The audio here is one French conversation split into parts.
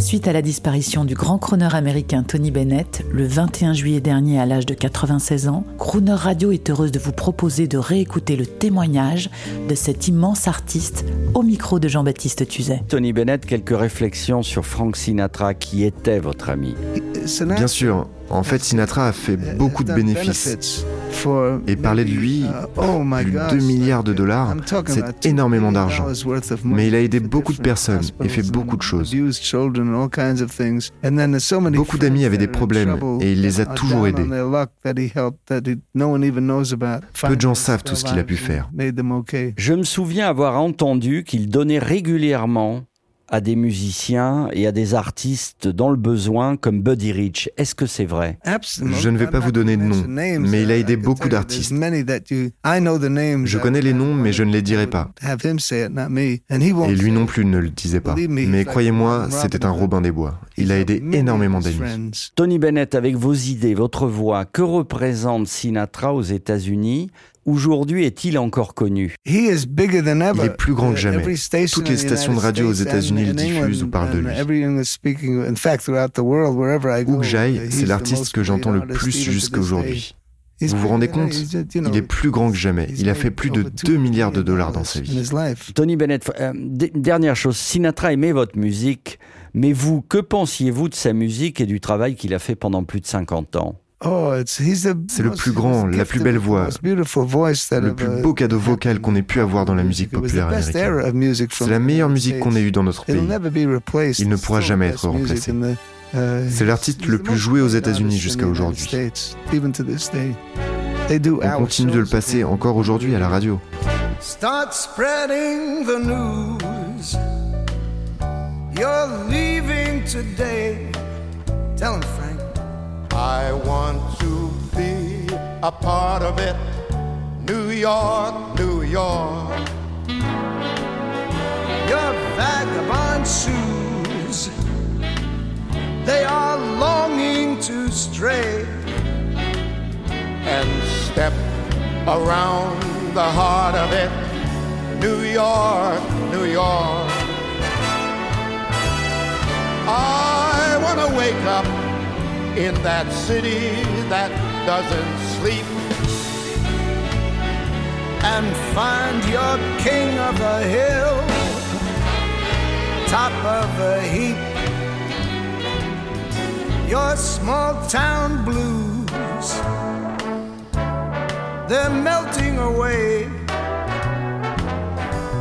Suite à la disparition du grand crooner américain Tony Bennett, le 21 juillet dernier à l'âge de 96 ans, Crooner Radio est heureuse de vous proposer de réécouter le témoignage de cet immense artiste au micro de Jean-Baptiste Tuzet. Tony Bennett, quelques réflexions sur Frank Sinatra, qui était votre ami. Bien sûr, en fait, Sinatra a fait beaucoup de bénéfices. Et parler de lui, plus de 2 milliards de dollars, c'est énormément d'argent. Mais il a aidé beaucoup de personnes et fait beaucoup de choses. Beaucoup d'amis avaient des problèmes et il les a toujours aidés. Peu de gens savent tout ce qu'il a pu faire. Je me souviens avoir entendu qu'il donnait régulièrement à des musiciens et à des artistes dans le besoin comme Buddy Rich. Est-ce que c'est vrai? Je ne vais pas vous donner de nom, mais il a aidé beaucoup d'artistes. Je connais les noms, mais je ne les dirai pas. Et lui non plus ne le disait pas. Mais croyez-moi, c'était un Robin des Bois. Il a aidé énormément d'amis. Tony Bennett, avec vos idées, votre voix, que représente Sinatra aux États-Unis? Aujourd'hui, est-il encore connu? Il est plus grand que jamais. Toutes les stations de radio aux États-Unis le diffusent ou parlent de lui. Où que j'aille, c'est l'artiste que j'entends le plus jusqu'à aujourd'hui. Vous vous rendez compte Il est plus grand que jamais. Il a fait plus de 2 milliards de dollars dans sa vie. Tony Bennett, euh, dernière chose, Sinatra aimait votre musique, mais vous, que pensiez-vous de sa musique et du travail qu'il a fait pendant plus de 50 ans? C'est le plus grand, la plus belle voix, le plus beau cadeau vocal qu'on ait pu avoir dans la musique populaire américaine. C'est la meilleure musique qu'on ait eue dans notre pays. Il ne pourra jamais être remplacé. C'est l'artiste le plus joué aux États-Unis jusqu'à aujourd'hui. On continue de le passer encore aujourd'hui à la radio. Start spreading the news. You're leaving today. Tell him, Frank. I want to be a part of it. New York, New York. Your vagabond shoes, they are longing to stray and step around the heart of it. New York, New York. I want to wake up in that city that doesn't sleep and find your king of the hill, top of the heap. Your small town blues, they're melting away.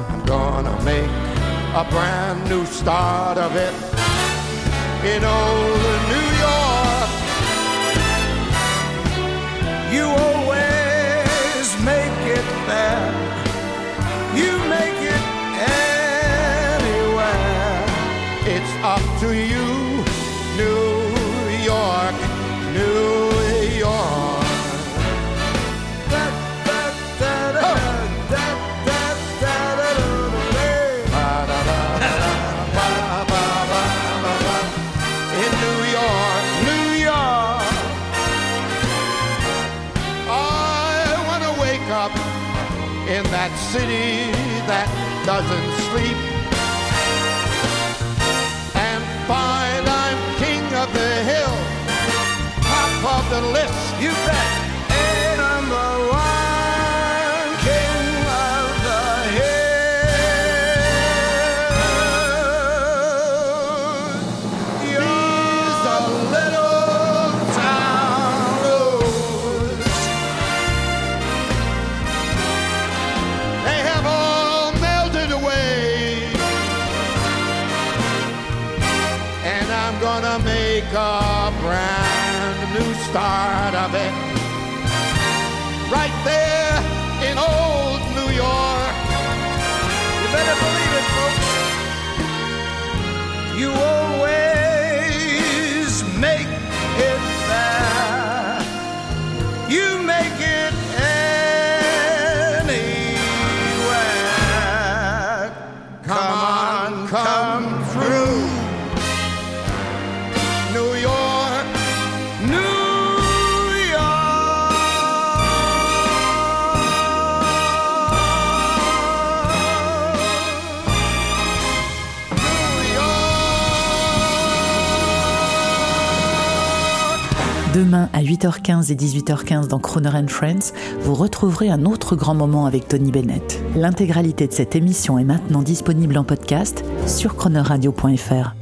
I'm gonna make a brand new start of it in old up to you, New York, New York. in that city that doesn't sleep. you bet. Start of it. Right there in old New York. You better believe it, folks. You Demain à 8h15 et 18h15 dans Croner and Friends, vous retrouverez un autre grand moment avec Tony Bennett. L'intégralité de cette émission est maintenant disponible en podcast sur chronoradio.fr.